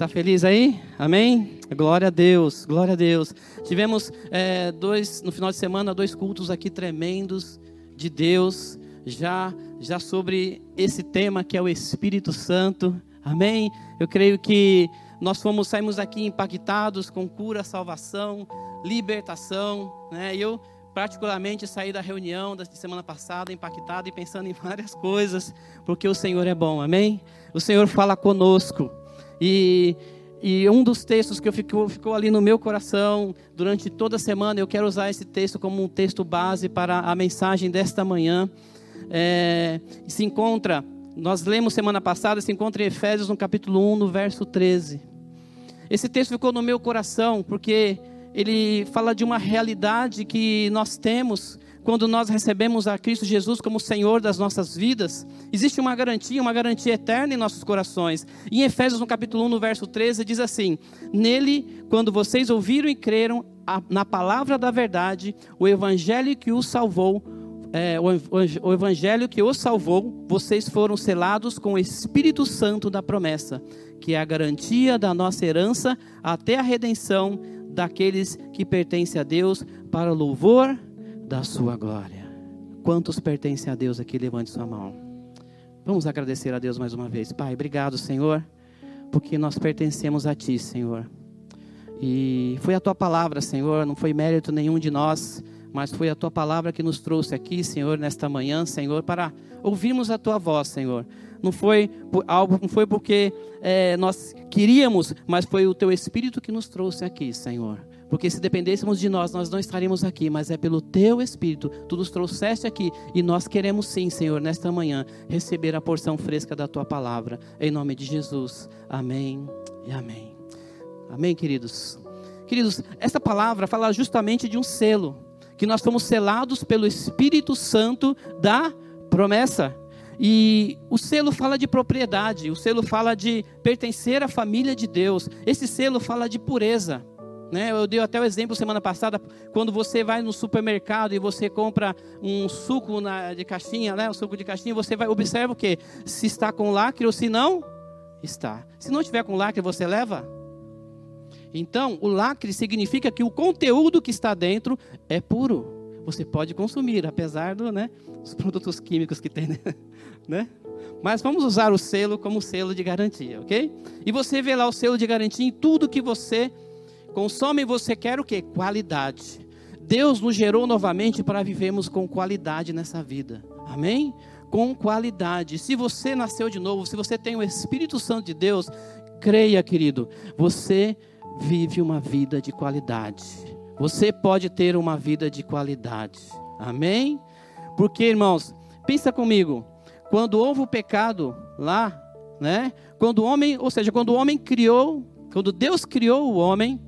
Está feliz aí? Amém? Glória a Deus, glória a Deus. Tivemos é, dois, no final de semana, dois cultos aqui tremendos de Deus, já, já sobre esse tema que é o Espírito Santo. Amém? Eu creio que nós fomos, saímos aqui impactados com cura, salvação, libertação, né? Eu particularmente saí da reunião da semana passada impactado e pensando em várias coisas, porque o Senhor é bom, amém? O Senhor fala conosco. E, e um dos textos que ficou, ficou ali no meu coração durante toda a semana, eu quero usar esse texto como um texto base para a mensagem desta manhã. É, se encontra, nós lemos semana passada, se encontra em Efésios no capítulo 1, no verso 13. Esse texto ficou no meu coração porque ele fala de uma realidade que nós temos quando nós recebemos a Cristo Jesus como Senhor das nossas vidas, existe uma garantia, uma garantia eterna em nossos corações. Em Efésios, no capítulo 1, no verso 13, diz assim: Nele, quando vocês ouviram e creram na palavra da verdade, o evangelho que os salvou, é, o, o evangelho que os salvou, vocês foram selados com o Espírito Santo da promessa, que é a garantia da nossa herança até a redenção daqueles que pertencem a Deus para louvor da sua glória. Quantos pertencem a Deus aqui? Levante sua mão. Vamos agradecer a Deus mais uma vez. Pai, obrigado, Senhor, porque nós pertencemos a Ti, Senhor. E foi a Tua palavra, Senhor, não foi mérito nenhum de nós, mas foi a Tua palavra que nos trouxe aqui, Senhor, nesta manhã, Senhor, para ouvirmos a Tua voz, Senhor. Não foi por algo, não foi porque é, nós queríamos, mas foi o Teu Espírito que nos trouxe aqui, Senhor. Porque se dependêssemos de nós, nós não estaríamos aqui, mas é pelo teu Espírito, tu nos trouxeste aqui e nós queremos sim, Senhor, nesta manhã, receber a porção fresca da tua palavra, em nome de Jesus. Amém e amém. Amém, queridos. Queridos, essa palavra fala justamente de um selo, que nós fomos selados pelo Espírito Santo da promessa. E o selo fala de propriedade, o selo fala de pertencer à família de Deus. Esse selo fala de pureza. Né? Eu dei até o exemplo semana passada, quando você vai no supermercado e você compra um suco na, de caixinha, né? um suco de caixinha, você vai observa o que? Se está com lacre ou se não está. Se não tiver com lacre, você leva? Então, o lacre significa que o conteúdo que está dentro é puro. Você pode consumir, apesar né, dos produtos químicos que tem, né? né? Mas vamos usar o selo como selo de garantia, ok? E você vê lá o selo de garantia em tudo que você Consome você quer o que? Qualidade. Deus nos gerou novamente para vivermos com qualidade nessa vida. Amém? Com qualidade. Se você nasceu de novo, se você tem o Espírito Santo de Deus, creia, querido, você vive uma vida de qualidade. Você pode ter uma vida de qualidade. Amém? Porque, irmãos, pensa comigo, quando houve o pecado lá, né? Quando o homem, ou seja, quando o homem criou, quando Deus criou o homem,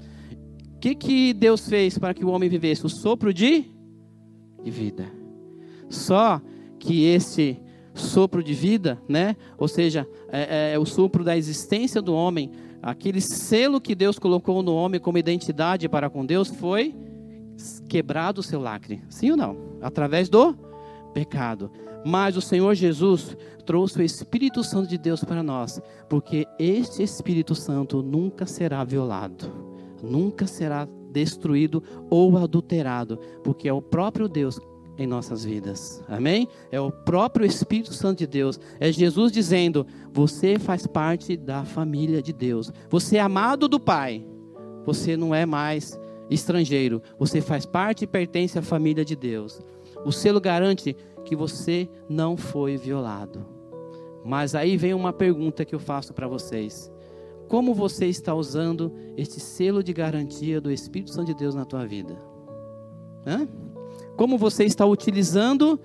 que, que Deus fez para que o homem vivesse? O sopro de, de vida. Só que esse sopro de vida, né? Ou seja, é, é, o sopro da existência do homem, aquele selo que Deus colocou no homem como identidade para com Deus, foi quebrado o seu lacre. Sim ou não? Através do pecado. Mas o Senhor Jesus trouxe o Espírito Santo de Deus para nós, porque este Espírito Santo nunca será violado nunca será destruído ou adulterado, porque é o próprio Deus em nossas vidas. Amém? É o próprio Espírito Santo de Deus. É Jesus dizendo: Você faz parte da família de Deus. Você é amado do Pai. Você não é mais estrangeiro. Você faz parte e pertence à família de Deus. O selo garante que você não foi violado. Mas aí vem uma pergunta que eu faço para vocês como você está usando este selo de garantia do Espírito Santo de Deus na tua vida? Hã? Como você está utilizando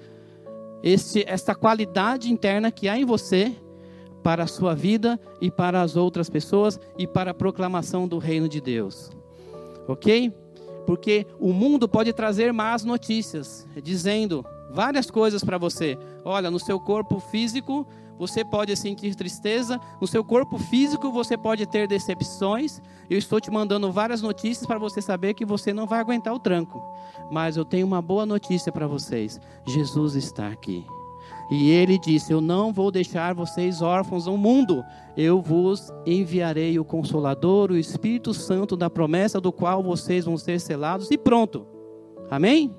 este, esta qualidade interna que há em você para a sua vida e para as outras pessoas e para a proclamação do reino de Deus. Ok? Porque o mundo pode trazer más notícias, dizendo várias coisas para você. Olha, no seu corpo físico você pode sentir tristeza, no seu corpo físico você pode ter decepções. Eu estou te mandando várias notícias para você saber que você não vai aguentar o tranco. Mas eu tenho uma boa notícia para vocês: Jesus está aqui. E ele disse: Eu não vou deixar vocês órfãos no mundo, eu vos enviarei o Consolador, o Espírito Santo da promessa, do qual vocês vão ser selados, e pronto. Amém?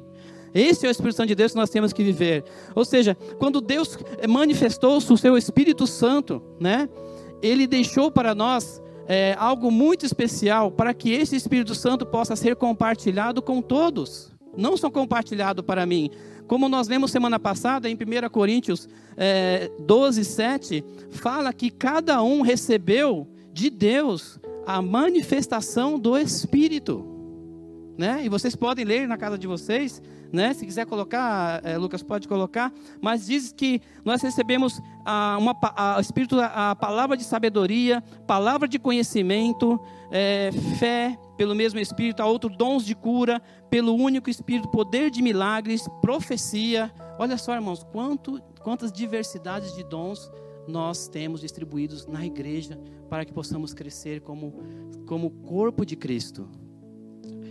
Esse é o Espírito Santo de Deus que nós temos que viver. Ou seja, quando Deus manifestou o seu Espírito Santo, né? Ele deixou para nós é, algo muito especial para que esse Espírito Santo possa ser compartilhado com todos. Não só compartilhado para mim. Como nós lemos semana passada, em 1 Coríntios é, 12, 7, fala que cada um recebeu de Deus a manifestação do Espírito. Né? E vocês podem ler na casa de vocês né? Se quiser colocar, é, Lucas pode colocar, mas diz que nós recebemos a, uma, a, Espírito, a palavra de sabedoria, palavra de conhecimento, é, fé pelo mesmo Espírito, a outro dons de cura, pelo único Espírito, poder de milagres, profecia. Olha só, irmãos, quanto, quantas diversidades de dons nós temos distribuídos na igreja para que possamos crescer como, como corpo de Cristo.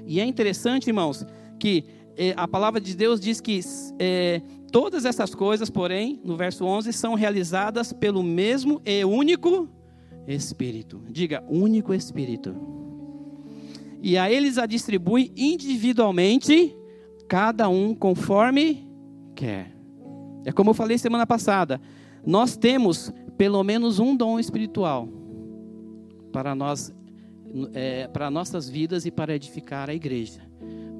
E é interessante, irmãos, que é, a palavra de Deus diz que é, todas essas coisas, porém, no verso 11, são realizadas pelo mesmo e único Espírito. Diga, único Espírito. E a eles a distribui individualmente, cada um conforme quer. É como eu falei semana passada. Nós temos pelo menos um dom espiritual para nós, é, para nossas vidas e para edificar a igreja.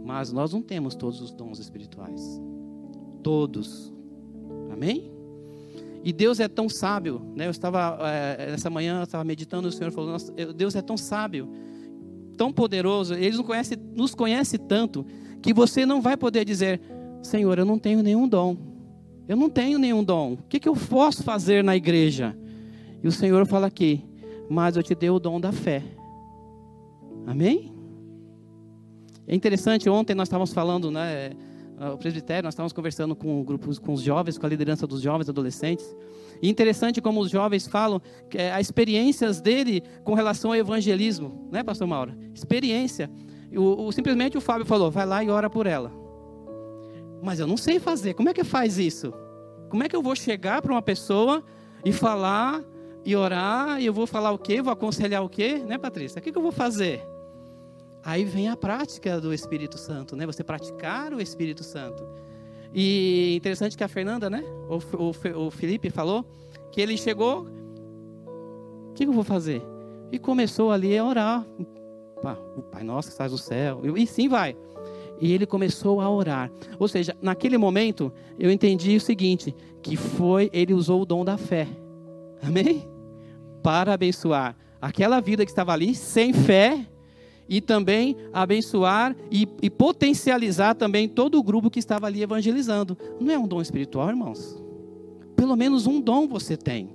Mas nós não temos todos os dons espirituais. Todos. Amém? E Deus é tão sábio, né? Eu estava é, essa manhã eu estava meditando, o Senhor falou: Nossa, Deus é tão sábio, tão poderoso. Ele nos conhece, nos conhece tanto que você não vai poder dizer: Senhor, eu não tenho nenhum dom. Eu não tenho nenhum dom. O que, que eu posso fazer na igreja? E o Senhor fala aqui: Mas eu te dei o dom da fé. Amém? É interessante, ontem nós estávamos falando, né, é, o presbitério, nós estávamos conversando com grupos, com os jovens, com a liderança dos jovens, adolescentes. E interessante como os jovens falam é, as experiências dele com relação ao evangelismo, né, pastor Mauro? Experiência. O, o, simplesmente o Fábio falou, vai lá e ora por ela. Mas eu não sei fazer. Como é que faz isso? Como é que eu vou chegar para uma pessoa e falar e orar e eu vou falar o quê? Vou aconselhar o quê, né, Patrícia? O que, que eu vou fazer? Aí vem a prática do Espírito Santo, né? Você praticar o Espírito Santo. E interessante que a Fernanda, né? O, o, o Felipe falou que ele chegou. O que eu vou fazer? E começou ali a orar. O Pai Nosso que estás no céu. E sim vai. E ele começou a orar. Ou seja, naquele momento eu entendi o seguinte: que foi, ele usou o dom da fé. Amém? Para abençoar aquela vida que estava ali sem fé e também abençoar e, e, potencializar também todo o grupo que estava ali evangelizando. Não é um dom espiritual, irmãos? Pelo menos um dom você tem.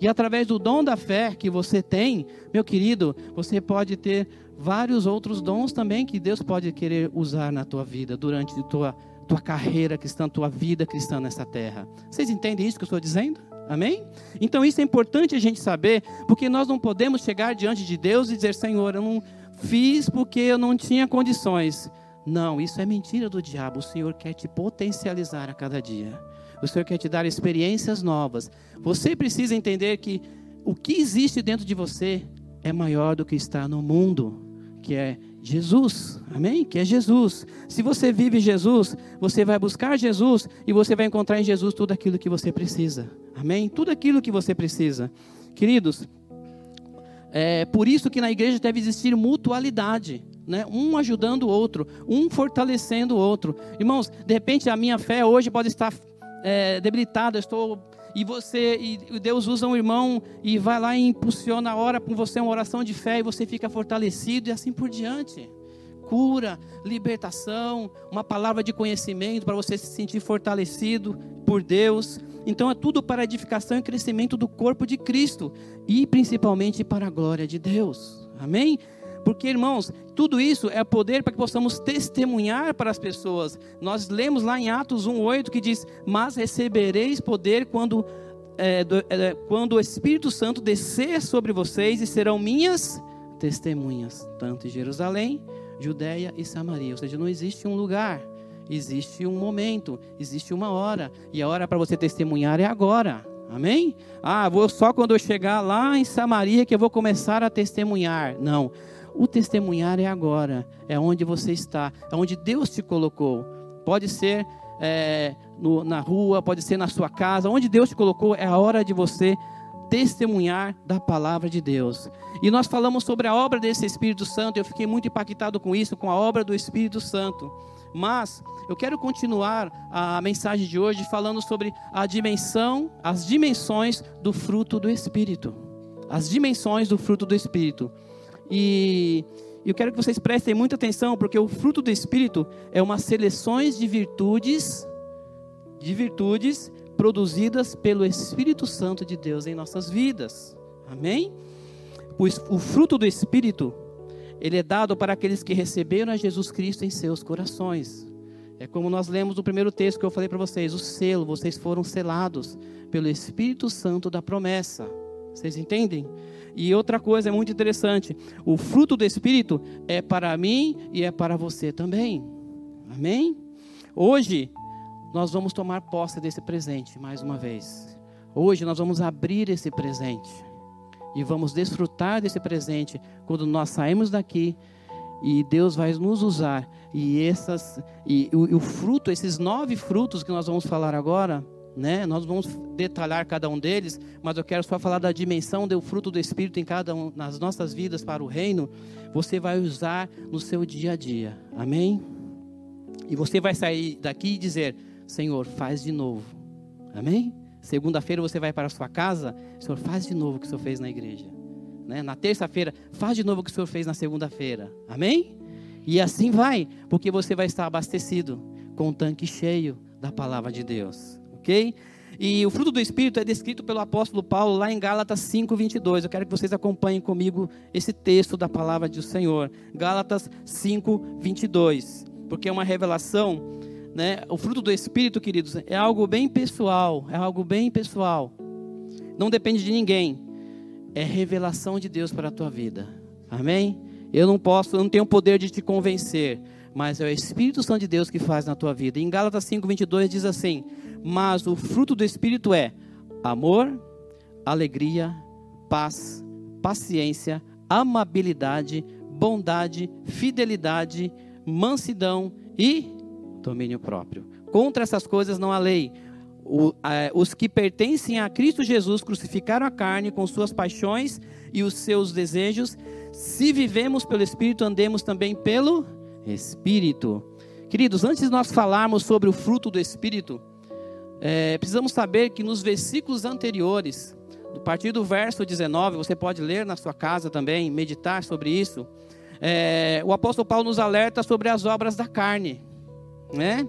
E através do dom da fé que você tem, meu querido, você pode ter vários outros dons também que Deus pode querer usar na tua vida durante a tua, tua carreira cristã, tua vida cristã nessa terra. Vocês entendem isso que eu estou dizendo? Amém? Então isso é importante a gente saber, porque nós não podemos chegar diante de Deus e dizer, Senhor, eu não, fiz porque eu não tinha condições. Não, isso é mentira do diabo. O Senhor quer te potencializar a cada dia. O Senhor quer te dar experiências novas. Você precisa entender que o que existe dentro de você é maior do que está no mundo, que é Jesus. Amém? Que é Jesus. Se você vive Jesus, você vai buscar Jesus e você vai encontrar em Jesus tudo aquilo que você precisa. Amém? Tudo aquilo que você precisa. Queridos, é por isso que na igreja deve existir mutualidade. Né? Um ajudando o outro, um fortalecendo o outro. Irmãos, de repente a minha fé hoje pode estar é, debilitada, estou e você e Deus usa um irmão e vai lá e impulsiona a hora com você uma oração de fé e você fica fortalecido e assim por diante. Cura, libertação, uma palavra de conhecimento para você se sentir fortalecido por Deus. Então é tudo para edificação e crescimento do corpo de Cristo e principalmente para a glória de Deus. Amém? Porque, irmãos, tudo isso é poder para que possamos testemunhar para as pessoas. Nós lemos lá em Atos 1,8 que diz: Mas recebereis poder quando, é, do, é, quando o Espírito Santo descer sobre vocês e serão minhas testemunhas, tanto em Jerusalém, Judéia e Samaria. Ou seja, não existe um lugar, existe um momento, existe uma hora. E a hora para você testemunhar é agora. Amém? Ah, vou só quando eu chegar lá em Samaria que eu vou começar a testemunhar. Não. O testemunhar é agora, é onde você está, é onde Deus te colocou. Pode ser é, no, na rua, pode ser na sua casa, onde Deus te colocou, é a hora de você testemunhar da palavra de Deus. E nós falamos sobre a obra desse Espírito Santo, eu fiquei muito impactado com isso, com a obra do Espírito Santo. Mas eu quero continuar a mensagem de hoje falando sobre a dimensão, as dimensões do fruto do Espírito. As dimensões do fruto do Espírito. E eu quero que vocês prestem muita atenção, porque o fruto do Espírito é uma seleções de virtudes, de virtudes produzidas pelo Espírito Santo de Deus em nossas vidas. Amém? Pois o fruto do Espírito, ele é dado para aqueles que receberam a Jesus Cristo em seus corações. É como nós lemos no primeiro texto que eu falei para vocês, o selo, vocês foram selados pelo Espírito Santo da promessa. Vocês entendem? E outra coisa é muito interessante, o fruto do Espírito é para mim e é para você também. Amém? Hoje nós vamos tomar posse desse presente mais uma vez. Hoje nós vamos abrir esse presente e vamos desfrutar desse presente quando nós saímos daqui e Deus vai nos usar e essas e o, o fruto, esses nove frutos que nós vamos falar agora, né? Nós vamos detalhar cada um deles, mas eu quero só falar da dimensão do fruto do Espírito em cada um nas nossas vidas para o reino. Você vai usar no seu dia a dia, amém? E você vai sair daqui e dizer: Senhor, faz de novo. Amém? Segunda-feira você vai para a sua casa, Senhor, faz de novo o que o Senhor fez na igreja. Né? Na terça-feira, faz de novo o que o Senhor fez na segunda-feira. Amém? E assim vai, porque você vai estar abastecido com o tanque cheio da palavra de Deus. Ok? E o fruto do Espírito é descrito pelo apóstolo Paulo lá em Gálatas 5, 22. Eu quero que vocês acompanhem comigo esse texto da palavra do Senhor. Gálatas 5, 22. Porque é uma revelação né? O fruto do Espírito, queridos, é algo bem pessoal, é algo bem pessoal. Não depende de ninguém. É revelação de Deus para a tua vida. Amém? Eu não posso, eu não tenho o poder de te convencer, mas é o Espírito Santo de Deus que faz na tua vida. Em Gálatas 5:22 diz assim: "Mas o fruto do espírito é amor, alegria, paz, paciência, amabilidade, bondade, fidelidade, mansidão e domínio próprio. Contra essas coisas não há lei. O, os que pertencem a Cristo Jesus crucificaram a carne com suas paixões e os seus desejos. Se vivemos pelo Espírito, andemos também pelo Espírito. Queridos, antes de nós falarmos sobre o fruto do Espírito, é, precisamos saber que nos versículos anteriores, a partir do verso 19, você pode ler na sua casa também, meditar sobre isso. É, o apóstolo Paulo nos alerta sobre as obras da carne né?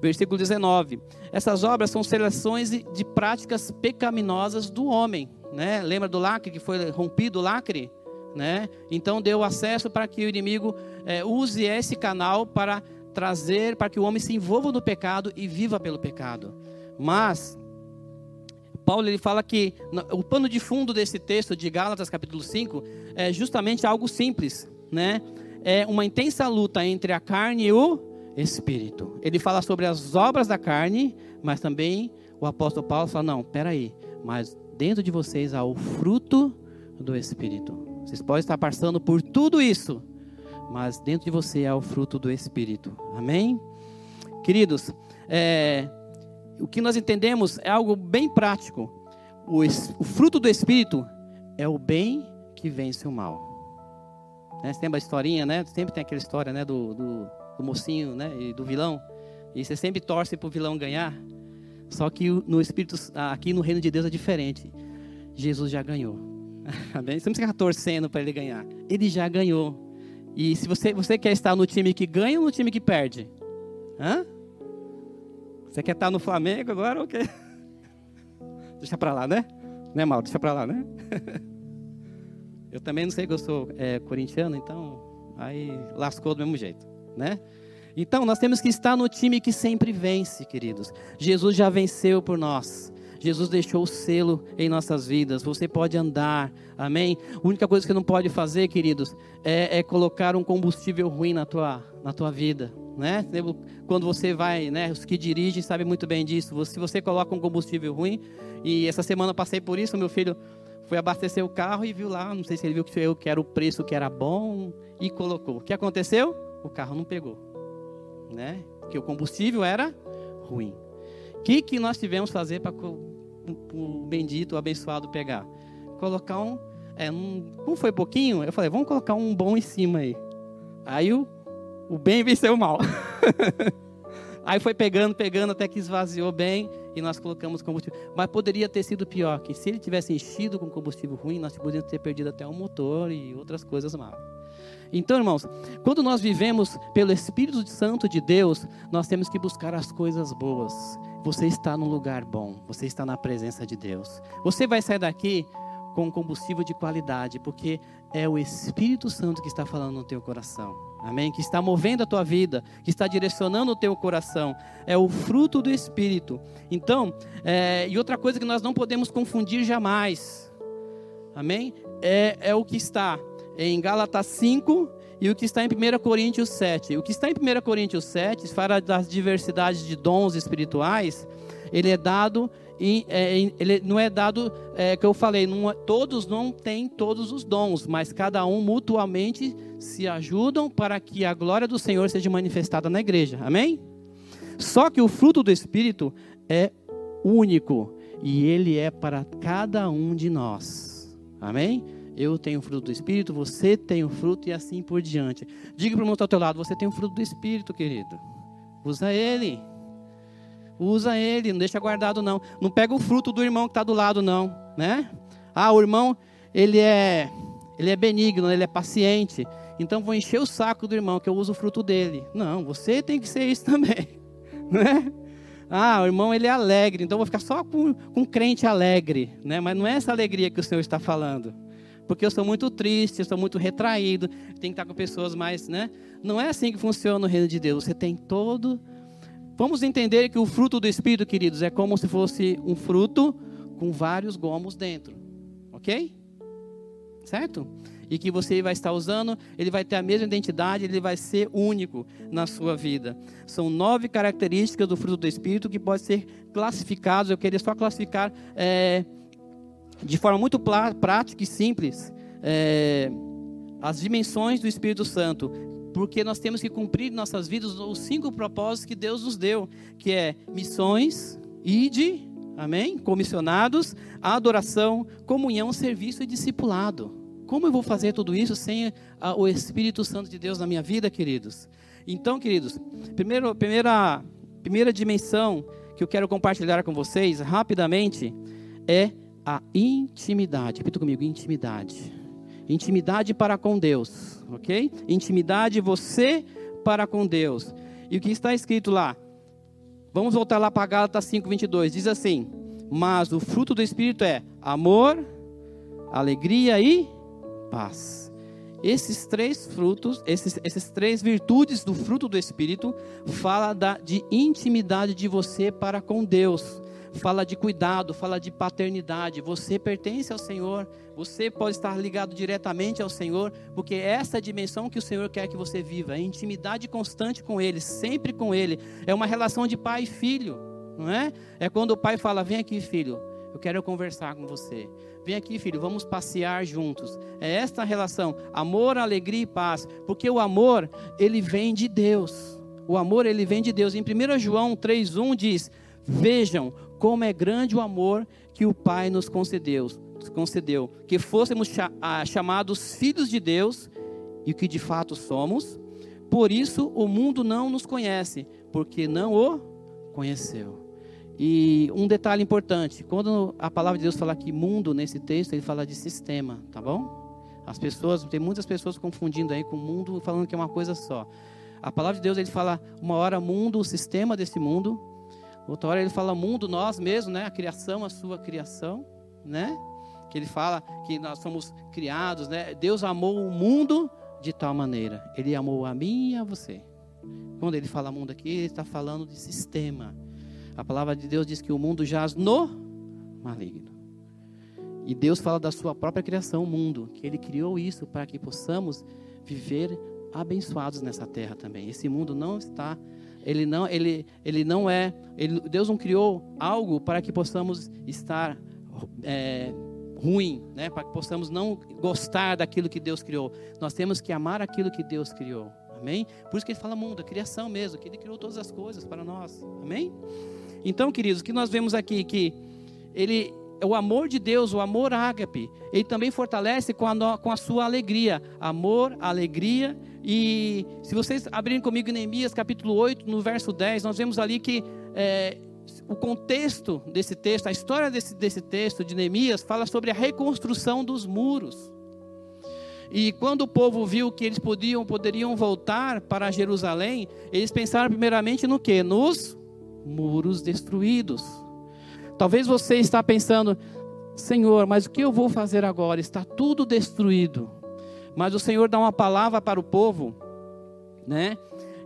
Versículo 19. Essas obras são seleções de práticas pecaminosas do homem, né? Lembra do lacre que foi rompido o lacre, né? Então deu acesso para que o inimigo é, use esse canal para trazer, para que o homem se envolva no pecado e viva pelo pecado. Mas Paulo ele fala que o pano de fundo desse texto de Gálatas capítulo 5 é justamente algo simples, né? É uma intensa luta entre a carne e o Espírito. Ele fala sobre as obras da carne, mas também o apóstolo Paulo fala: não, peraí, mas dentro de vocês há o fruto do Espírito. Vocês podem estar passando por tudo isso, mas dentro de você há o fruto do Espírito. Amém? Queridos, é, o que nós entendemos é algo bem prático. O, o, fruto do Espírito é o bem que vence o mal. Né? Você lembra a historinha, né? Sempre tem aquela história né? do, do do mocinho, né, e do vilão. E você sempre torce para o vilão ganhar. Só que no Espírito, aqui no reino de Deus é diferente. Jesus já ganhou. Amém? Você não fica torcendo para ele ganhar. Ele já ganhou. E se você, você quer estar no time que ganha ou no time que perde? Hã? Você quer estar no Flamengo agora ou quê? Deixa pra lá, né? Né, Mal? Deixa pra lá, né? eu também não sei que eu sou é, corintiano, então aí lascou do mesmo jeito, né? Então nós temos que estar no time que sempre vence, queridos. Jesus já venceu por nós. Jesus deixou o selo em nossas vidas. Você pode andar, amém? A única coisa que não pode fazer, queridos, é, é colocar um combustível ruim na tua, na tua vida, né? Quando você vai, né? Os que dirigem sabem muito bem disso. Se você coloca um combustível ruim, e essa semana passei por isso, meu filho foi abastecer o carro e viu lá, não sei se ele viu que eu que era o preço que era bom e colocou. O que aconteceu? O carro não pegou, né? Porque o combustível era ruim. O que, que nós tivemos que fazer para o bendito, o abençoado pegar? Colocar um, é, um. Como foi pouquinho? Eu falei, vamos colocar um bom em cima aí. Aí o, o bem venceu o mal. aí foi pegando, pegando, até que esvaziou bem e nós colocamos combustível. Mas poderia ter sido pior, que se ele tivesse enchido com combustível ruim, nós poderíamos ter perdido até o motor e outras coisas mais. Então, irmãos, quando nós vivemos pelo Espírito Santo de Deus, nós temos que buscar as coisas boas. Você está num lugar bom, você está na presença de Deus. Você vai sair daqui com combustível de qualidade, porque é o Espírito Santo que está falando no teu coração. Amém? Que está movendo a tua vida, que está direcionando o teu coração. É o fruto do Espírito. Então, é, e outra coisa que nós não podemos confundir jamais. Amém? É, é o que está em Gálatas 5 e o que está em 1 Coríntios 7. O que está em 1 Coríntios 7 fala das diversidades de dons espirituais. Ele é dado e é, ele não é dado é, que eu falei, não, é, todos não têm todos os dons, mas cada um mutuamente se ajudam para que a glória do Senhor seja manifestada na igreja. Amém? Só que o fruto do Espírito é único e ele é para cada um de nós. Amém? Eu tenho o fruto do Espírito, você tem o fruto e assim por diante. Diga para o irmão está ao teu lado, você tem o fruto do Espírito, querido. Usa ele. Usa ele, não deixa guardado não. Não pega o fruto do irmão que está do lado não, né? Ah, o irmão, ele é, ele é benigno, ele é paciente. Então vou encher o saco do irmão que eu uso o fruto dele. Não, você tem que ser isso também, né? Ah, o irmão ele é alegre, então vou ficar só com, com crente alegre, né? Mas não é essa alegria que o Senhor está falando porque eu sou muito triste, eu sou muito retraído, tenho que estar com pessoas mais, né? Não é assim que funciona o reino de Deus. Você tem todo. Vamos entender que o fruto do Espírito, queridos, é como se fosse um fruto com vários gomos dentro, ok? Certo? E que você vai estar usando, ele vai ter a mesma identidade, ele vai ser único na sua vida. São nove características do fruto do Espírito que podem ser classificados. Eu queria só classificar. É, de forma muito prática e simples é, as dimensões do Espírito Santo, porque nós temos que cumprir em nossas vidas os cinco propósitos que Deus nos deu, que é missões, ide, amém, comissionados, adoração, comunhão, serviço e discipulado. Como eu vou fazer tudo isso sem a, o Espírito Santo de Deus na minha vida, queridos? Então, queridos, primeiro, primeira, primeira dimensão que eu quero compartilhar com vocês rapidamente é a intimidade. Repita comigo: intimidade. Intimidade para com Deus, ok? Intimidade você para com Deus. E o que está escrito lá? Vamos voltar lá para Gálatas 5:22. Diz assim: "Mas o fruto do espírito é amor, alegria e paz." Esses três frutos, esses, esses três virtudes do fruto do espírito fala da, de intimidade de você para com Deus fala de cuidado, fala de paternidade. Você pertence ao Senhor, você pode estar ligado diretamente ao Senhor, porque é essa dimensão que o Senhor quer que você viva, é intimidade constante com Ele, sempre com Ele. É uma relação de pai e filho, não é? É quando o pai fala: Vem aqui, filho, eu quero conversar com você. Vem aqui, filho, vamos passear juntos. É esta relação, amor, alegria e paz, porque o amor, ele vem de Deus. O amor, ele vem de Deus. Em 1 João 3:1 diz: Vejam como é grande o amor que o Pai nos concedeu, concedeu que fôssemos chamados filhos de Deus e que de fato somos. Por isso o mundo não nos conhece, porque não o conheceu. E um detalhe importante, quando a palavra de Deus fala que mundo nesse texto, ele fala de sistema, tá bom? As pessoas, tem muitas pessoas confundindo aí com o mundo, falando que é uma coisa só. A palavra de Deus, ele fala uma hora mundo, o sistema desse mundo. Outra hora ele fala mundo, nós mesmos, né? A criação, a sua criação, né? Que ele fala que nós somos criados, né? Deus amou o mundo de tal maneira. Ele amou a mim e a você. Quando ele fala mundo aqui, ele está falando de sistema. A palavra de Deus diz que o mundo jaz no maligno. E Deus fala da sua própria criação, o mundo, que Ele criou isso para que possamos viver abençoados nessa terra também. Esse mundo não está, ele não, ele, ele não é, ele, Deus não criou algo para que possamos estar é, ruim, né? Para que possamos não gostar daquilo que Deus criou. Nós temos que amar aquilo que Deus criou. Amém? Por isso que ele fala mundo, a criação mesmo, que ele criou todas as coisas para nós. Amém? Então, queridos, o que nós vemos aqui que ele o amor de Deus, o amor ágape, ele também fortalece com a, com a sua alegria. Amor, alegria. E se vocês abrirem comigo em Neemias capítulo 8, no verso 10, nós vemos ali que é, o contexto desse texto, a história desse, desse texto de Neemias, fala sobre a reconstrução dos muros. E quando o povo viu que eles podiam, poderiam voltar para Jerusalém, eles pensaram primeiramente no que? Nos muros destruídos. Talvez você está pensando, Senhor, mas o que eu vou fazer agora? Está tudo destruído. Mas o Senhor dá uma palavra para o povo, né?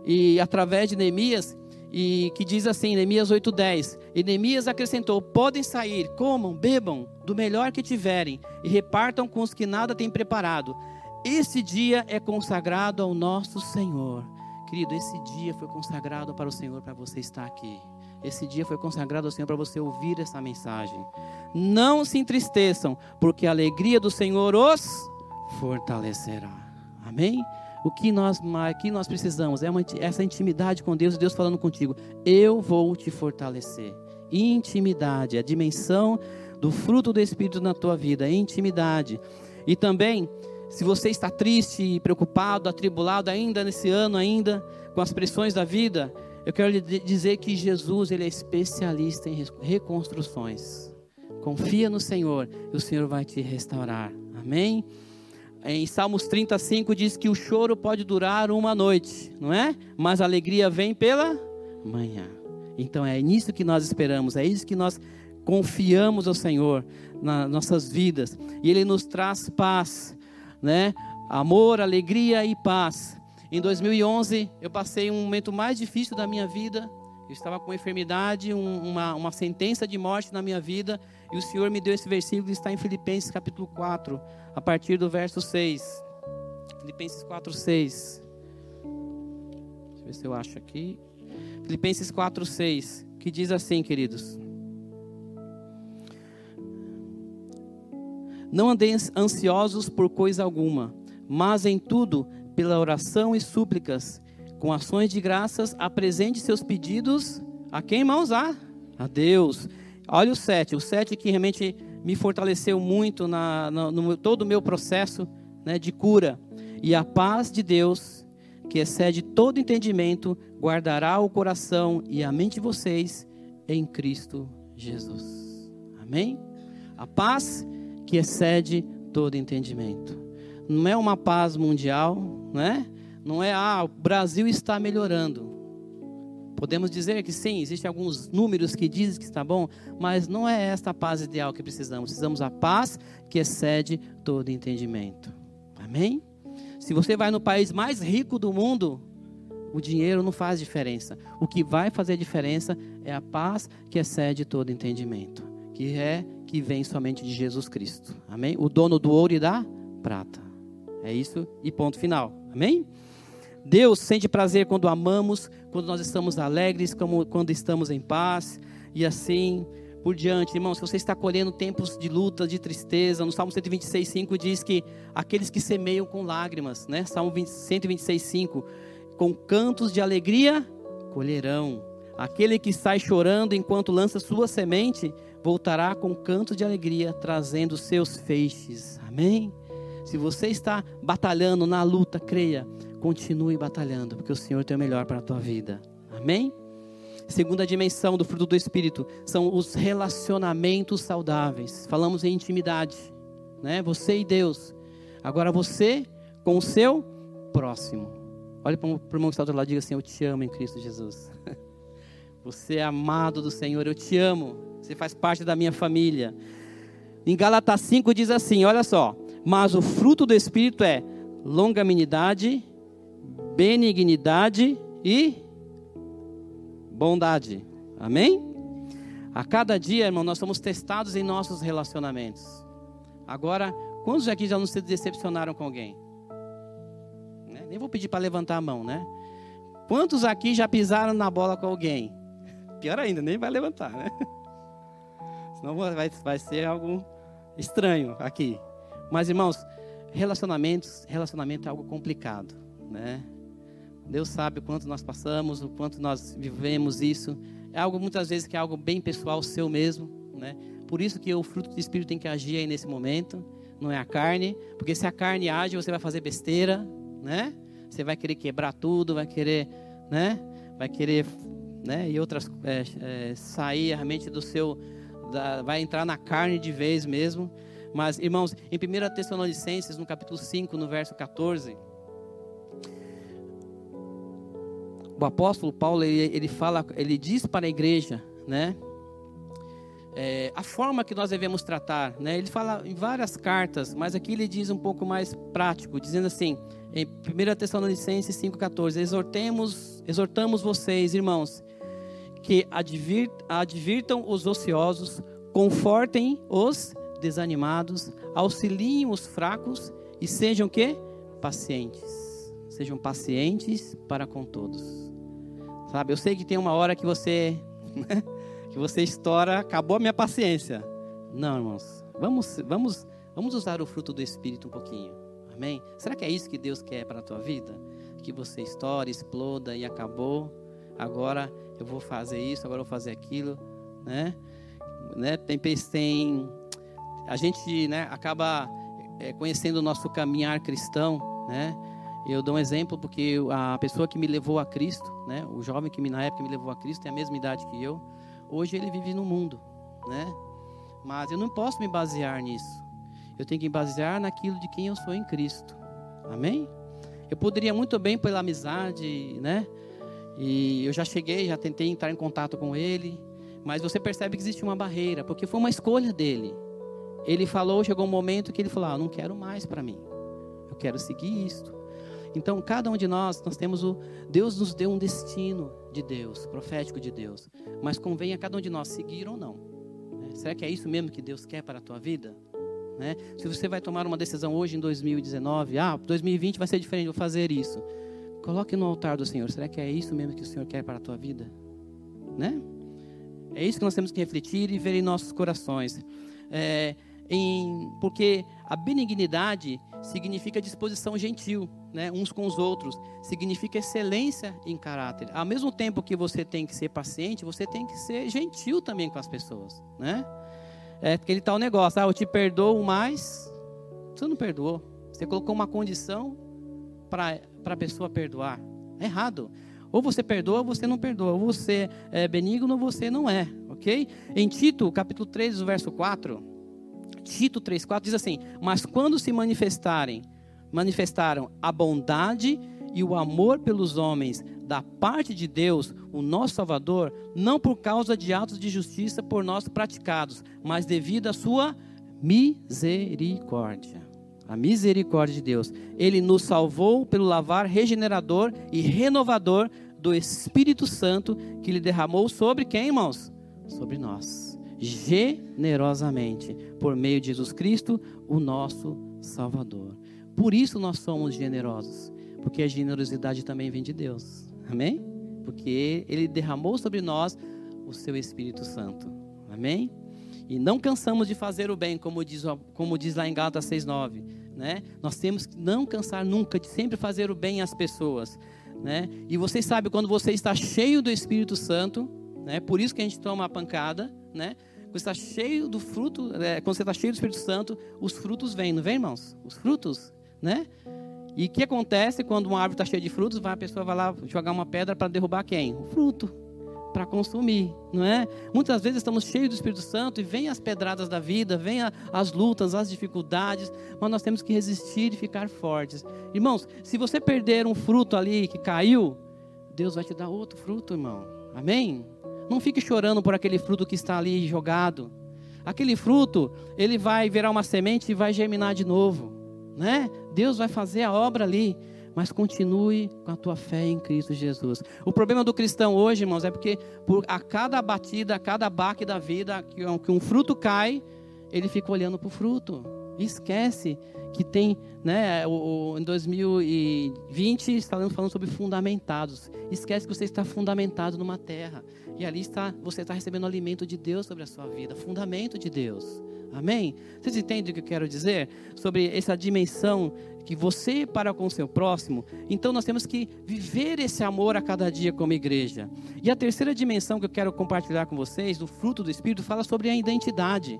E através de Neemias, e que diz assim, Neemias 8:10. E Neemias acrescentou: Podem sair, comam, bebam do melhor que tiverem e repartam com os que nada têm preparado. Esse dia é consagrado ao nosso Senhor. Querido, esse dia foi consagrado para o Senhor para você estar aqui. Esse dia foi consagrado ao Senhor para você ouvir essa mensagem. Não se entristeçam, porque a alegria do Senhor os fortalecerá. Amém? O que nós, que nós precisamos é uma, essa intimidade com Deus, Deus falando contigo. Eu vou te fortalecer. Intimidade, a dimensão do fruto do Espírito na tua vida, intimidade. E também, se você está triste, preocupado, atribulado ainda nesse ano ainda com as pressões da vida, eu quero lhe dizer que Jesus ele é especialista em reconstruções. Confia no Senhor e o Senhor vai te restaurar. Amém? Em Salmos 35 diz que o choro pode durar uma noite, não é? Mas a alegria vem pela manhã. Então é nisso que nós esperamos, é isso que nós confiamos ao Senhor nas nossas vidas. E Ele nos traz paz, né? Amor, alegria e paz. Em 2011, eu passei um momento mais difícil da minha vida. Eu estava com uma enfermidade, um, uma, uma sentença de morte na minha vida. E o Senhor me deu esse versículo que está em Filipenses capítulo 4 a partir do verso 6. Filipenses 4, 6. Deixa eu ver se eu acho aqui. Filipenses 4, 6. Que diz assim, queridos. Não andeis ansiosos por coisa alguma, mas em tudo, pela oração e súplicas, com ações de graças, apresente seus pedidos a quem, irmãos? A, a Deus. Olha o 7. O 7 que realmente me fortaleceu muito na, na, no todo o meu processo né, de cura. E a paz de Deus, que excede todo entendimento, guardará o coração e a mente de vocês em Cristo Jesus. Amém? A paz que excede todo entendimento. Não é uma paz mundial, né? Não é, ah, o Brasil está melhorando. Podemos dizer que sim, existem alguns números que dizem que está bom, mas não é esta paz ideal que precisamos. Precisamos a paz que excede todo entendimento. Amém? Se você vai no país mais rico do mundo, o dinheiro não faz diferença. O que vai fazer diferença é a paz que excede todo entendimento, que é que vem somente de Jesus Cristo. Amém? O dono do ouro e da prata. É isso e ponto final. Amém? Deus sente prazer quando amamos, quando nós estamos alegres, quando estamos em paz e assim por diante. Irmãos, se você está colhendo tempos de luta, de tristeza, no Salmo 126:5 diz que aqueles que semeiam com lágrimas, né? Salmo 126:5, com cantos de alegria colherão. Aquele que sai chorando enquanto lança sua semente, voltará com cantos de alegria, trazendo seus feixes. Amém? Se você está batalhando na luta, creia, continue batalhando, porque o Senhor tem o melhor para a tua vida. Amém? Segunda dimensão do fruto do Espírito são os relacionamentos saudáveis. Falamos em intimidade, né? Você e Deus. Agora você com o seu próximo. Olha para o irmão que está do lado e diga assim: Eu te amo em Cristo Jesus. Você é amado do Senhor, eu te amo. Você faz parte da minha família. Em Gálatas 5 diz assim: Olha só. Mas o fruto do Espírito é longanimidade, benignidade e bondade. Amém? A cada dia, irmão, nós somos testados em nossos relacionamentos. Agora, quantos aqui já não se decepcionaram com alguém? Né? Nem vou pedir para levantar a mão, né? Quantos aqui já pisaram na bola com alguém? Pior ainda, nem vai levantar, né? Senão vai, vai ser algo estranho aqui. Mas, irmãos, relacionamentos, relacionamento é algo complicado, né? Deus sabe o quanto nós passamos, o quanto nós vivemos isso. É algo muitas vezes que é algo bem pessoal seu mesmo, né? Por isso que o fruto do espírito tem que agir aí nesse momento, não é a carne, porque se a carne age, você vai fazer besteira, né? Você vai querer quebrar tudo, vai querer, né? Vai querer, né? E outras é, é, sair realmente do seu, da, vai entrar na carne de vez mesmo. Mas, irmãos, em 1 Tessalonicenses, no capítulo 5, no verso 14, o apóstolo Paulo ele, ele fala, ele diz para a igreja, né? É, a forma que nós devemos tratar, né? Ele fala em várias cartas, mas aqui ele diz um pouco mais prático, dizendo assim, em 1 Tessalonicenses 5,14: exortemos, exortamos vocês, irmãos, que advir, advirtam os ociosos, confortem os desanimados, auxiliem os fracos e sejam que pacientes. Sejam pacientes para com todos. Sabe, eu sei que tem uma hora que você que você estoura, acabou a minha paciência. Não, irmãos. Vamos vamos vamos usar o fruto do espírito um pouquinho. Amém? Será que é isso que Deus quer para a tua vida? Que você estoure, exploda e acabou. Agora eu vou fazer isso, agora eu vou fazer aquilo, né? né? Tem, tem a gente, né, acaba é, conhecendo o nosso caminhar cristão, né? Eu dou um exemplo porque a pessoa que me levou a Cristo, né, o jovem que na época me levou a Cristo tem a mesma idade que eu. Hoje ele vive no mundo, né? Mas eu não posso me basear nisso. Eu tenho que me basear naquilo de quem eu sou em Cristo. Amém? Eu poderia muito bem pela amizade, né? E eu já cheguei, já tentei entrar em contato com ele, mas você percebe que existe uma barreira, porque foi uma escolha dele. Ele falou, chegou um momento que ele falou: ah, "Não quero mais para mim. Eu quero seguir isto." Então, cada um de nós, nós temos o. Deus nos deu um destino de Deus, profético de Deus. Mas convém a cada um de nós seguir ou não. Né? Será que é isso mesmo que Deus quer para a tua vida? Né? Se você vai tomar uma decisão hoje em 2019, ah, 2020 vai ser diferente, vou fazer isso. Coloque no altar do Senhor. Será que é isso mesmo que o Senhor quer para a tua vida? Né? É isso que nós temos que refletir e ver em nossos corações. É, em, porque a benignidade significa disposição gentil, né, uns com os outros, significa excelência em caráter. Ao mesmo tempo que você tem que ser paciente, você tem que ser gentil também com as pessoas, né? É porque ele tá o negócio, ah, eu te perdoo, mas você não perdoou. Você colocou uma condição para a pessoa perdoar. É errado. Ou você perdoa ou você não perdoa. Ou você é benigno ou você não é, ok? Em Tito, capítulo 3, verso 4, Tito 3,4 diz assim: Mas quando se manifestarem, manifestaram a bondade e o amor pelos homens da parte de Deus, o nosso Salvador, não por causa de atos de justiça por nós praticados, mas devido à sua misericórdia. A misericórdia de Deus. Ele nos salvou pelo lavar regenerador e renovador do Espírito Santo que ele derramou sobre quem, irmãos? Sobre nós generosamente por meio de Jesus Cristo, o nosso Salvador. Por isso nós somos generosos, porque a generosidade também vem de Deus. Amém? Porque ele derramou sobre nós o seu Espírito Santo. Amém? E não cansamos de fazer o bem, como diz, como diz lá em Gálatas 6:9, né? Nós temos que não cansar nunca de sempre fazer o bem às pessoas, né? E vocês sabem quando você está cheio do Espírito Santo, né? Por isso que a gente toma a pancada, né? Quando está cheio do fruto, é, quando você está cheio do Espírito Santo, os frutos vêm, não vem, irmãos? Os frutos, né? E o que acontece quando uma árvore está cheia de frutos? Vai, a pessoa vai lá jogar uma pedra para derrubar quem? O fruto. para consumir, não é? Muitas vezes estamos cheios do Espírito Santo e vem as pedradas da vida, vem a, as lutas, as dificuldades, mas nós temos que resistir e ficar fortes. Irmãos, se você perder um fruto ali que caiu, Deus vai te dar outro fruto, irmão. Amém? Não fique chorando por aquele fruto que está ali jogado. Aquele fruto, ele vai virar uma semente e vai germinar de novo, né? Deus vai fazer a obra ali mas continue com a tua fé em Cristo Jesus. O problema do cristão hoje, irmãos, é porque por a cada batida, a cada baque da vida, que um, fruto cai, ele fica olhando para o fruto. esquece que tem, né, o, o, em 2020 estamos falando sobre fundamentados. Esquece que você está fundamentado numa terra. E ali está, você está recebendo alimento de Deus sobre a sua vida, fundamento de Deus. Amém? Vocês entendem o que eu quero dizer? Sobre essa dimensão que você para com o seu próximo. Então nós temos que viver esse amor a cada dia como igreja. E a terceira dimensão que eu quero compartilhar com vocês, do fruto do Espírito, fala sobre a identidade.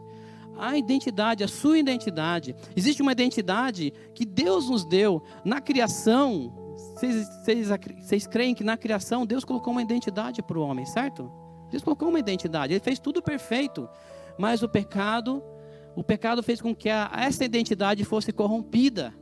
A identidade, a sua identidade. Existe uma identidade que Deus nos deu na criação. Vocês, vocês, vocês creem que na criação Deus colocou uma identidade para o homem, certo? Deus colocou uma identidade, Ele fez tudo perfeito. Mas o pecado o pecado fez com que a, essa identidade fosse corrompida.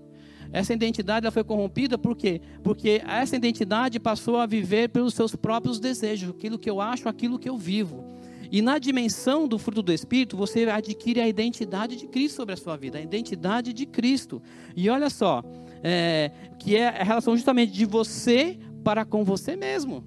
Essa identidade ela foi corrompida por quê? Porque essa identidade passou a viver pelos seus próprios desejos, aquilo que eu acho, aquilo que eu vivo. E na dimensão do fruto do Espírito, você adquire a identidade de Cristo sobre a sua vida, a identidade de Cristo. E olha só, é, que é a relação justamente de você para com você mesmo.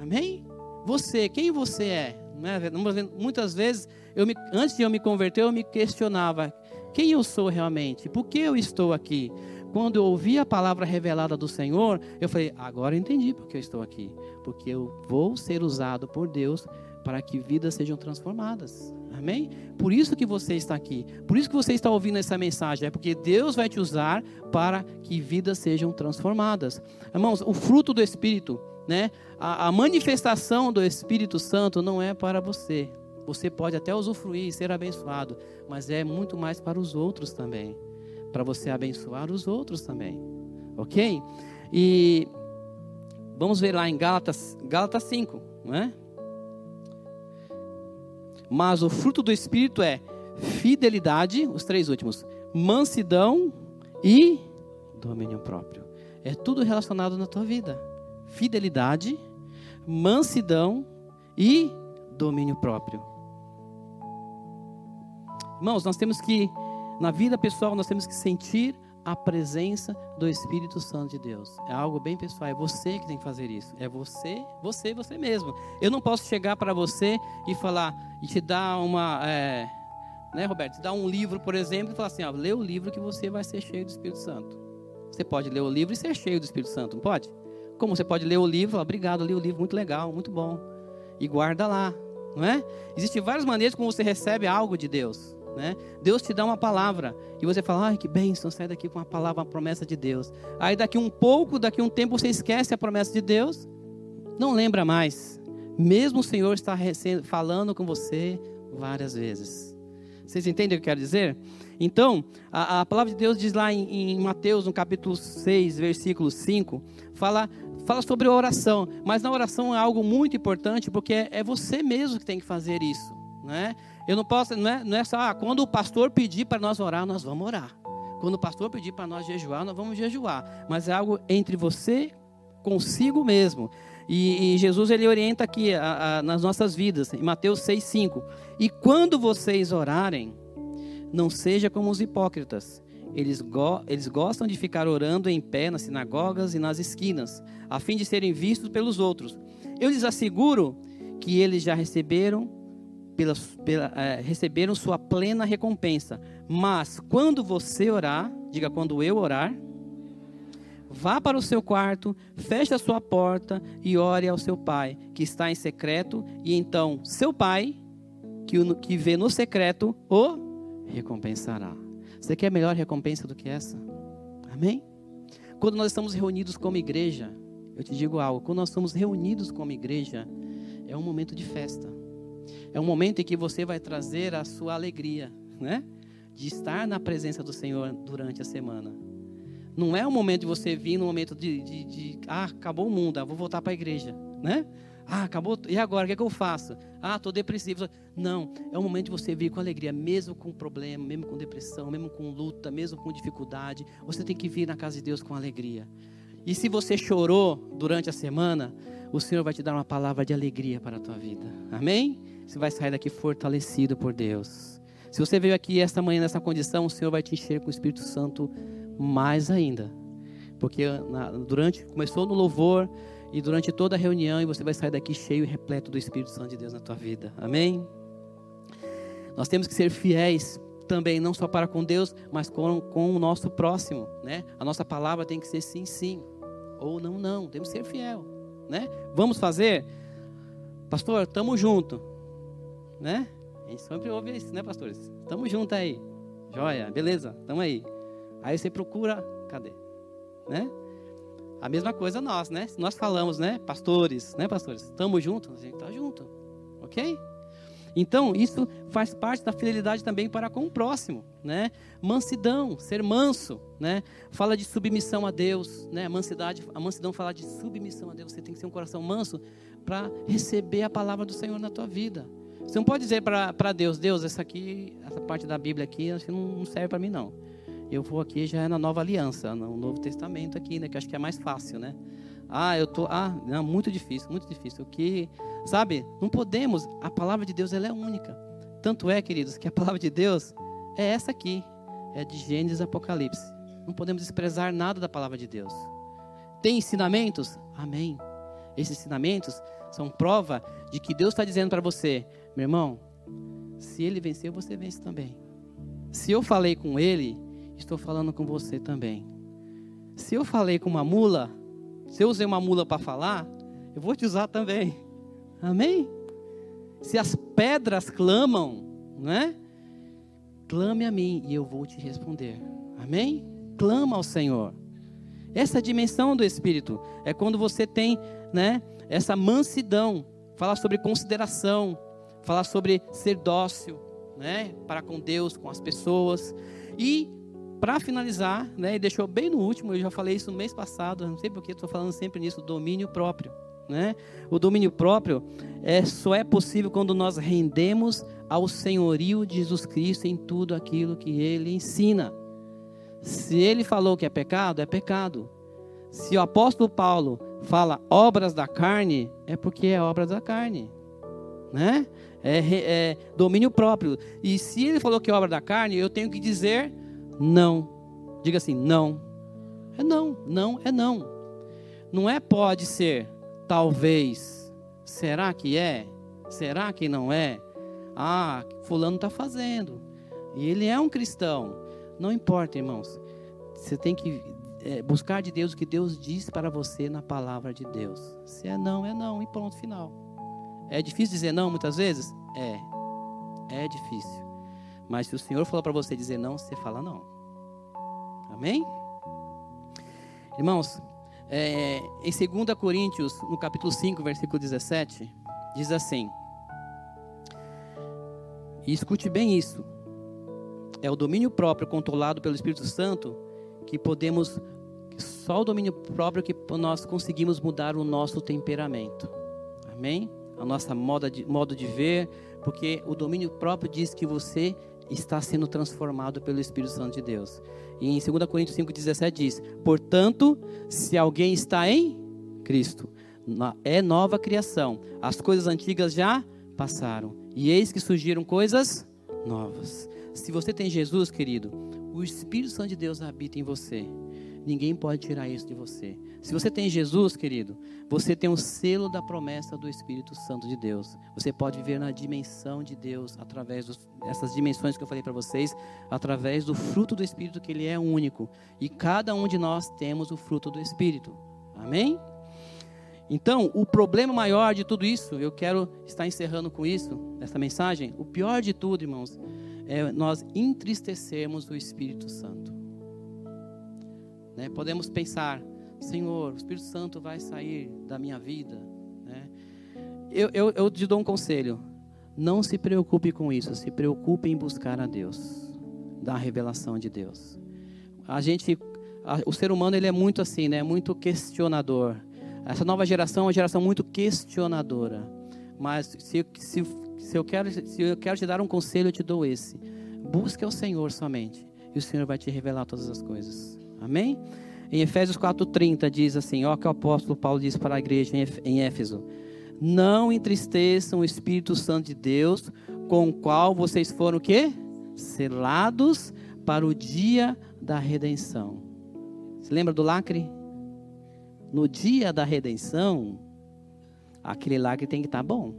Amém? Você, quem você é? Né? Muitas vezes, eu me, antes de eu me converter, eu me questionava quem eu sou realmente, por que eu estou aqui. Quando eu ouvi a palavra revelada do Senhor, eu falei: agora eu entendi porque eu estou aqui. Porque eu vou ser usado por Deus para que vidas sejam transformadas. Amém? Por isso que você está aqui. Por isso que você está ouvindo essa mensagem. É porque Deus vai te usar para que vidas sejam transformadas. Irmãos, o fruto do Espírito né? A, a, manifestação do Espírito Santo não é para você. Você pode até usufruir e ser abençoado, mas é muito mais para os outros também. Para você abençoar os outros também. Ok? E vamos ver lá em Gálatas, Gálatas 5, não é? Mas o fruto do Espírito é fidelidade, os três últimos, mansidão e domínio próprio. É tudo relacionado na tua vida fidelidade, mansidão e domínio próprio. Irmãos, nós temos que, na vida pessoal, nós temos que sentir a presença do Espírito Santo de Deus. É algo bem pessoal, é você que tem que fazer isso. É você, você, você mesmo. Eu não posso chegar para você e falar, e te dar uma. É, né, Roberto? Te dar um livro, por exemplo, e falar assim: ó, lê o livro que você vai ser cheio do Espírito Santo. Você pode ler o livro e ser cheio do Espírito Santo, não pode? Como você pode ler o livro, falar, obrigado, li o livro, muito legal, muito bom. E guarda lá, não é? Existem várias maneiras como você recebe algo de Deus. Né? Deus te dá uma palavra e você fala, ai que bênção, sai daqui com uma palavra, uma promessa de Deus. Aí daqui um pouco, daqui um tempo você esquece a promessa de Deus, não lembra mais. Mesmo o Senhor está falando com você várias vezes. Vocês entendem o que eu quero dizer? Então, a, a palavra de Deus diz lá em, em Mateus, no capítulo 6, versículo 5, fala fala sobre oração, mas na oração é algo muito importante porque é, é você mesmo que tem que fazer isso, né? Eu não posso, não é, não é só ah, quando o pastor pedir para nós orar, nós vamos orar. Quando o pastor pedir para nós jejuar, nós vamos jejuar. Mas é algo entre você consigo mesmo. E, e Jesus ele orienta aqui a, a, nas nossas vidas, em Mateus 6,5. E quando vocês orarem, não seja como os hipócritas eles, go eles gostam de ficar orando em pé nas sinagogas e nas esquinas, a fim de serem vistos pelos outros. Eu lhes asseguro que eles já receberam, pela, pela, é, receberam sua plena recompensa. Mas quando você orar, diga quando eu orar, vá para o seu quarto, feche a sua porta e ore ao seu pai, que está em secreto, e então seu pai, que, que vê no secreto, o recompensará. Você quer melhor recompensa do que essa? Amém? Quando nós estamos reunidos como igreja, eu te digo algo: quando nós estamos reunidos como igreja, é um momento de festa. É um momento em que você vai trazer a sua alegria, né? De estar na presença do Senhor durante a semana. Não é um momento de você vir no momento de, de, de ah, acabou o mundo, ah, vou voltar para a igreja, né? Ah, acabou. E agora? O que, é que eu faço? Ah, estou depressivo. Não, é o momento de você vir com alegria, mesmo com problema, mesmo com depressão, mesmo com luta, mesmo com dificuldade. Você tem que vir na casa de Deus com alegria. E se você chorou durante a semana, o Senhor vai te dar uma palavra de alegria para a tua vida. Amém? Você vai sair daqui fortalecido por Deus. Se você veio aqui esta manhã nessa condição, o Senhor vai te encher com o Espírito Santo mais ainda. Porque na, durante começou no louvor e durante toda a reunião e você vai sair daqui cheio e repleto do Espírito Santo de Deus na tua vida. Amém? Nós temos que ser fiéis também, não só para com Deus, mas com, com o nosso próximo, né? A nossa palavra tem que ser sim, sim, ou não, não. Temos que ser fiel, né? Vamos fazer? Pastor, tamo junto, né? gente sempre ouve isso, né, pastores? Tamo junto aí. Joia, beleza, tamo aí. Aí você procura, cadê? Né? A mesma coisa nós, né? Nós falamos, né, pastores, né, pastores? Tamo junto, a gente tá junto. OK? Então, isso faz parte da fidelidade também para com o próximo, né? Mansidão, ser manso, né? Fala de submissão a Deus, né? A mansidade, a mansidão fala de submissão a Deus. Você tem que ter um coração manso para receber a palavra do Senhor na tua vida. Você não pode dizer para Deus, Deus, essa aqui, essa parte da Bíblia aqui, não serve para mim não. Eu vou aqui já é na Nova Aliança, no Novo Testamento aqui, né, que acho que é mais fácil, né? Ah, eu tô, ah, não, muito difícil, muito difícil. O que, sabe? Não podemos. A palavra de Deus ela é única. Tanto é, queridos, que a palavra de Deus é essa aqui, é de Gênesis Apocalipse. Não podemos desprezar nada da palavra de Deus. Tem ensinamentos? Amém. Esses ensinamentos são prova de que Deus está dizendo para você: meu irmão, se ele venceu, você vence também. Se eu falei com ele, estou falando com você também. Se eu falei com uma mula, se eu usei uma mula para falar, eu vou te usar também. Amém? Se as pedras clamam, né? Clame a mim e eu vou te responder. Amém? Clama ao Senhor. Essa dimensão do Espírito é quando você tem, né, essa mansidão, fala sobre consideração, falar sobre ser dócil, né, para com Deus, com as pessoas. E para finalizar, né, e deixou bem no último, eu já falei isso no mês passado, não sei porque estou falando sempre nisso, domínio próprio. Né? O domínio próprio é, só é possível quando nós rendemos ao senhorio de Jesus Cristo em tudo aquilo que ele ensina. Se ele falou que é pecado, é pecado. Se o apóstolo Paulo fala obras da carne, é porque é obra da carne. Né? É, é domínio próprio. E se ele falou que é obra da carne, eu tenho que dizer não. Diga assim, não. É não, não é não. Não é pode ser, talvez. Será que é? Será que não é? Ah, fulano está fazendo. E ele é um cristão. Não importa, irmãos. Você tem que é, buscar de Deus o que Deus diz para você na palavra de Deus. Se é não, é não e pronto, final. É difícil dizer não muitas vezes? É. É difícil. Mas se o Senhor falou para você dizer não, você fala não. Amém? Irmãos, é, em 2 Coríntios, no capítulo 5, versículo 17, diz assim: E escute bem isso. É o domínio próprio controlado pelo Espírito Santo que podemos, só o domínio próprio que nós conseguimos mudar o nosso temperamento. Amém? A nossa moda de, modo de ver, porque o domínio próprio diz que você está sendo transformado pelo Espírito Santo de Deus. E em 2 Coríntios 5,17 diz: Portanto, se alguém está em Cristo, é nova criação. As coisas antigas já passaram, e eis que surgiram coisas novas. Se você tem Jesus, querido, o Espírito Santo de Deus habita em você. Ninguém pode tirar isso de você. Se você tem Jesus, querido, você tem o selo da promessa do Espírito Santo de Deus. Você pode viver na dimensão de Deus através dessas dimensões que eu falei para vocês, através do fruto do Espírito que ele é único. E cada um de nós temos o fruto do Espírito. Amém? Então, o problema maior de tudo isso, eu quero estar encerrando com isso, essa mensagem. O pior de tudo, irmãos, é nós entristecermos o Espírito Santo. Né? Podemos pensar, Senhor, o Espírito Santo vai sair da minha vida. Né? Eu, eu, eu te dou um conselho: não se preocupe com isso, se preocupe em buscar a Deus, da revelação de Deus. A gente, a, o ser humano ele é muito assim, né? Muito questionador. Essa nova geração é uma geração muito questionadora. Mas se, se, se, eu quero, se eu quero te dar um conselho, eu te dou esse. Busque o Senhor somente. E o Senhor vai te revelar todas as coisas. Amém? Em Efésios 4,30 diz assim: ó, que o apóstolo Paulo diz para a igreja em Éfeso: Não entristeçam o Espírito Santo de Deus, com o qual vocês foram quê? Selados para o dia da redenção. Você lembra do lacre? No dia da redenção, aquele lacre tem que estar tá bom.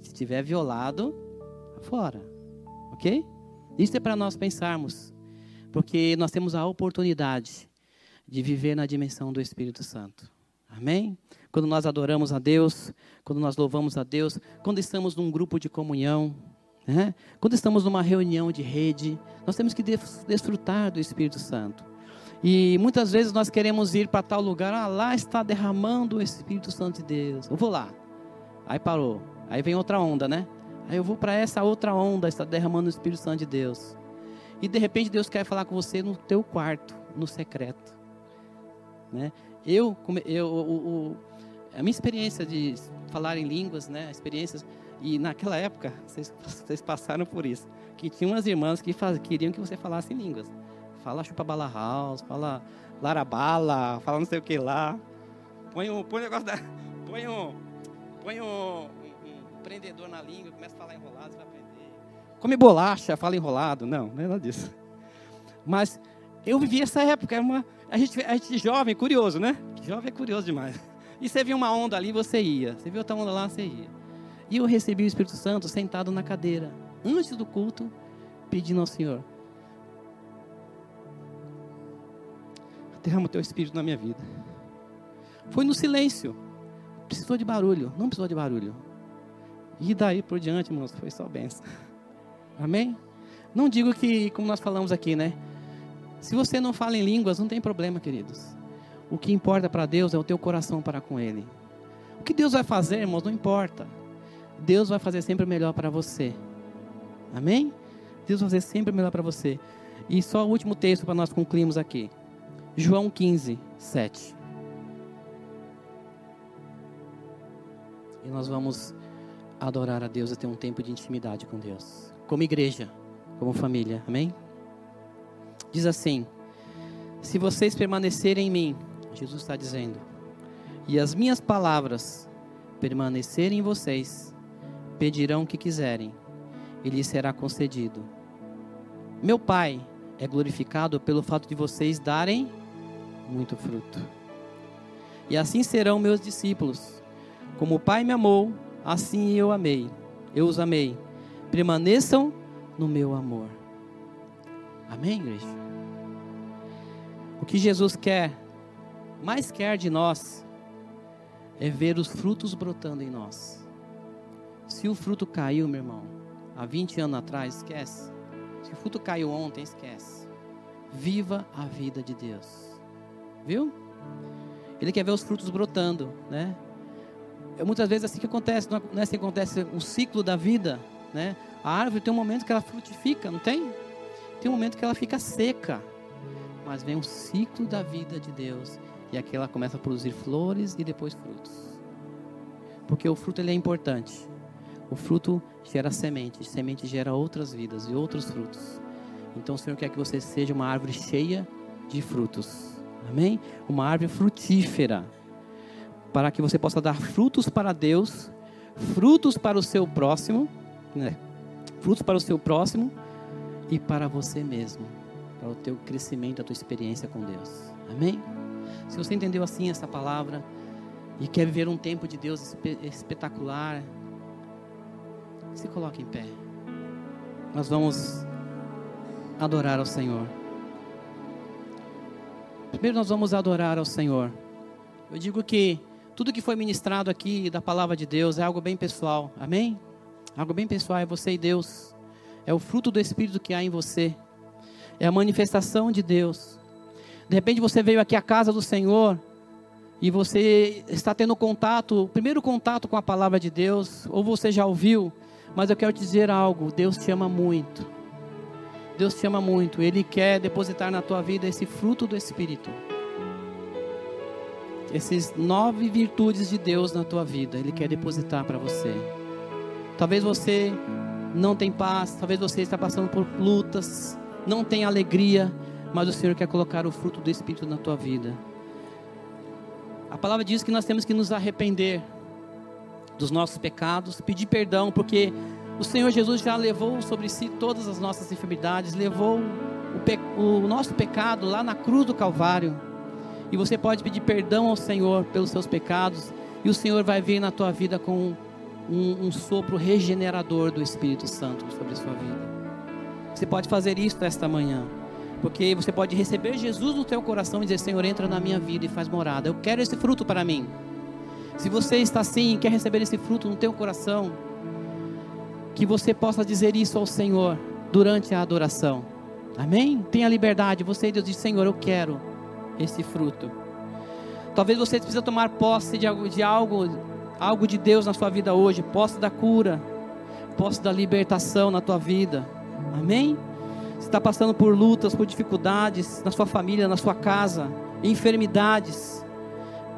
Se tiver violado, fora. Ok? Isso é para nós pensarmos. Porque nós temos a oportunidade de viver na dimensão do Espírito Santo. Amém? Quando nós adoramos a Deus, quando nós louvamos a Deus, quando estamos num grupo de comunhão, né? quando estamos numa reunião de rede, nós temos que desfrutar do Espírito Santo. E muitas vezes nós queremos ir para tal lugar, ah, lá está derramando o Espírito Santo de Deus. Eu vou lá. Aí parou. Aí vem outra onda, né? Aí eu vou para essa outra onda, está derramando o Espírito Santo de Deus. E de repente Deus quer falar com você no teu quarto, no secreto. Né? Eu, eu o, o, a minha experiência de falar em línguas, né? Experiências e naquela época vocês, vocês passaram por isso, que tinha umas irmãs que faz, queriam que você falasse em línguas. Fala chupa bala house, fala larabala, fala não sei o que lá. Põe um, põe um negócio da. Põe um. Põe um, um, um prendedor na língua, começa a falar enrolado, você vai aprender. Come bolacha, fala enrolado. Não, não é nada disso. Mas eu vivi essa época, uma, a, gente, a gente jovem, curioso, né? Jovem é curioso demais. E você viu uma onda ali, você ia. Você viu outra onda lá, você ia. E eu recebi o Espírito Santo sentado na cadeira, antes do culto, pedindo ao Senhor: derrama o teu espírito na minha vida. Foi no silêncio. Precisou de barulho, não precisou de barulho. E daí por diante, irmãos, foi só benção. Amém? Não digo que, como nós falamos aqui, né? Se você não fala em línguas, não tem problema, queridos. O que importa para Deus é o teu coração para com Ele. O que Deus vai fazer, irmãos, não importa. Deus vai fazer sempre o melhor para você. Amém? Deus vai fazer sempre o melhor para você. E só o último texto para nós concluirmos aqui. João 15, 7. E nós vamos adorar a Deus e ter um tempo de intimidade com Deus. Como igreja, como família. Amém? Diz assim: Se vocês permanecerem em mim, Jesus está dizendo, e as minhas palavras permanecerem em vocês, pedirão o que quiserem, e lhes será concedido. Meu Pai é glorificado pelo fato de vocês darem muito fruto. E assim serão meus discípulos. Como o Pai me amou, assim eu amei. Eu os amei. Permaneçam no meu amor. Amém, igreja? O que Jesus quer, mais quer de nós, é ver os frutos brotando em nós. Se o fruto caiu, meu irmão, há 20 anos atrás, esquece. Se o fruto caiu ontem, esquece. Viva a vida de Deus. Viu? Ele quer ver os frutos brotando, né? É muitas vezes assim que acontece, não é assim que acontece o ciclo da vida, né? A árvore tem um momento que ela frutifica, não tem? Tem um momento que ela fica seca. Mas vem o ciclo da vida de Deus e aqui ela começa a produzir flores e depois frutos. Porque o fruto ele é importante. O fruto gera semente, semente gera outras vidas e outros frutos. Então o Senhor quer que você seja uma árvore cheia de frutos. Amém? Uma árvore frutífera. Para que você possa dar frutos para Deus, frutos para o seu próximo, né? frutos para o seu próximo e para você mesmo, para o teu crescimento, a tua experiência com Deus. Amém? Se você entendeu assim essa palavra e quer viver um tempo de Deus espetacular, se coloque em pé. Nós vamos adorar ao Senhor. Primeiro nós vamos adorar ao Senhor. Eu digo que tudo que foi ministrado aqui da palavra de Deus é algo bem pessoal. Amém? Algo bem pessoal é você e Deus. É o fruto do Espírito que há em você. É a manifestação de Deus. De repente você veio aqui à casa do Senhor e você está tendo contato, primeiro contato com a palavra de Deus, ou você já ouviu, mas eu quero te dizer algo: Deus te ama muito. Deus te ama muito, Ele quer depositar na tua vida esse fruto do Espírito. Essas nove virtudes de Deus na tua vida, Ele quer depositar para você. Talvez você não tenha paz, talvez você está passando por lutas, não tem alegria, mas o Senhor quer colocar o fruto do Espírito na tua vida. A palavra diz que nós temos que nos arrepender dos nossos pecados, pedir perdão, porque o Senhor Jesus já levou sobre si todas as nossas enfermidades, levou o, o, nosso pecado lá na cruz do Calvário. E você pode pedir perdão ao Senhor pelos seus pecados, e o Senhor vai vir na tua vida com um, um sopro regenerador do Espírito Santo sobre a sua vida. Você pode fazer isso esta manhã. Porque você pode receber Jesus no teu coração e dizer: Senhor, entra na minha vida e faz morada. Eu quero esse fruto para mim. Se você está assim e quer receber esse fruto no teu coração, que você possa dizer isso ao Senhor durante a adoração. Amém? Tenha liberdade. Você, Deus, diz: Senhor, eu quero esse fruto. Talvez você precise tomar posse de algo, de algo, algo de Deus na sua vida hoje, posse da cura, posse da libertação na tua vida. Amém? Você está passando por lutas, por dificuldades na sua família, na sua casa, enfermidades.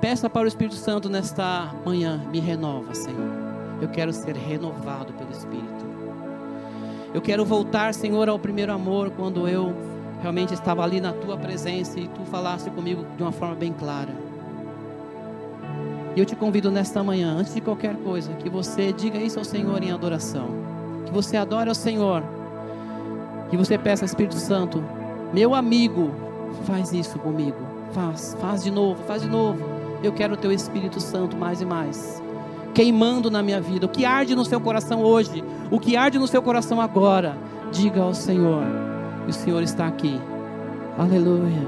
Peça para o Espírito Santo nesta manhã: me renova, Senhor. Eu quero ser renovado pelo Espírito. Eu quero voltar, Senhor, ao primeiro amor, quando eu realmente estava ali na tua presença e tu falaste comigo de uma forma bem clara. E eu te convido nesta manhã, antes de qualquer coisa, que você diga isso ao Senhor em adoração. Que você adore ao Senhor que você peça ao Espírito Santo, meu amigo, faz isso comigo. Faz, faz de novo, faz de novo. Eu quero o teu Espírito Santo mais e mais. Queimando na minha vida. O que arde no seu coração hoje, o que arde no seu coração agora, diga ao Senhor. E o Senhor está aqui. Aleluia.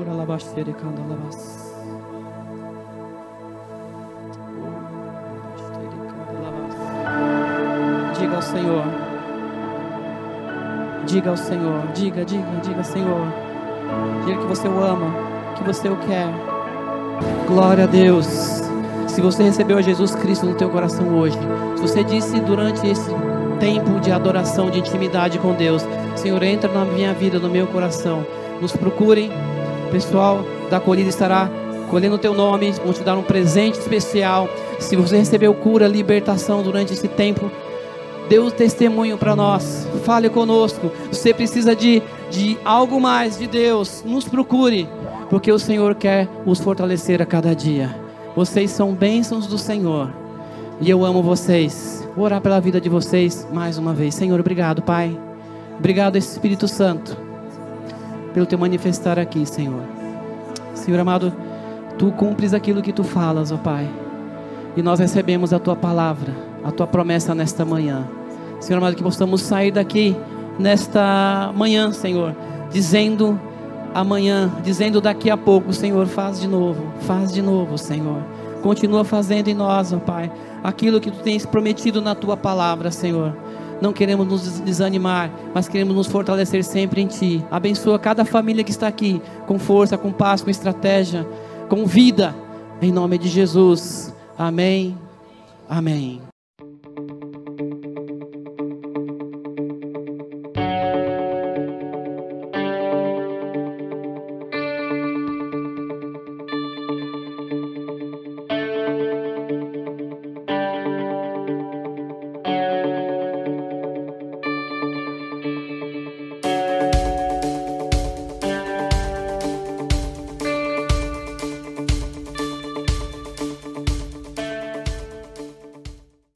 Ora, labasteira, canda. Ao Senhor. Diga ao Senhor, diga, diga, diga, Senhor. Diga que você o ama, que você o quer. Glória a Deus. Se você recebeu Jesus Cristo no teu coração hoje, se você disse durante esse tempo de adoração, de intimidade com Deus, Senhor, entra na minha vida, no meu coração. Nos procurem, pessoal da colhida estará colhendo o teu nome, vão te dar um presente especial. Se você recebeu cura, libertação durante esse tempo, Dê um testemunho para nós. Fale conosco. Você precisa de, de algo mais de Deus. Nos procure. Porque o Senhor quer os fortalecer a cada dia. Vocês são bênçãos do Senhor. E eu amo vocês. Vou orar pela vida de vocês mais uma vez. Senhor, obrigado, Pai. Obrigado, Espírito Santo, pelo teu manifestar aqui, Senhor. Senhor amado, tu cumpres aquilo que tu falas, ó Pai. E nós recebemos a tua palavra, a tua promessa nesta manhã. Senhor amado, que possamos sair daqui nesta manhã, Senhor, dizendo amanhã, dizendo daqui a pouco, Senhor, faz de novo, faz de novo, Senhor. Continua fazendo em nós, ó Pai, aquilo que tu tens prometido na tua palavra, Senhor. Não queremos nos desanimar, mas queremos nos fortalecer sempre em Ti. Abençoa cada família que está aqui, com força, com paz, com estratégia, com vida, em nome de Jesus. Amém. Amém.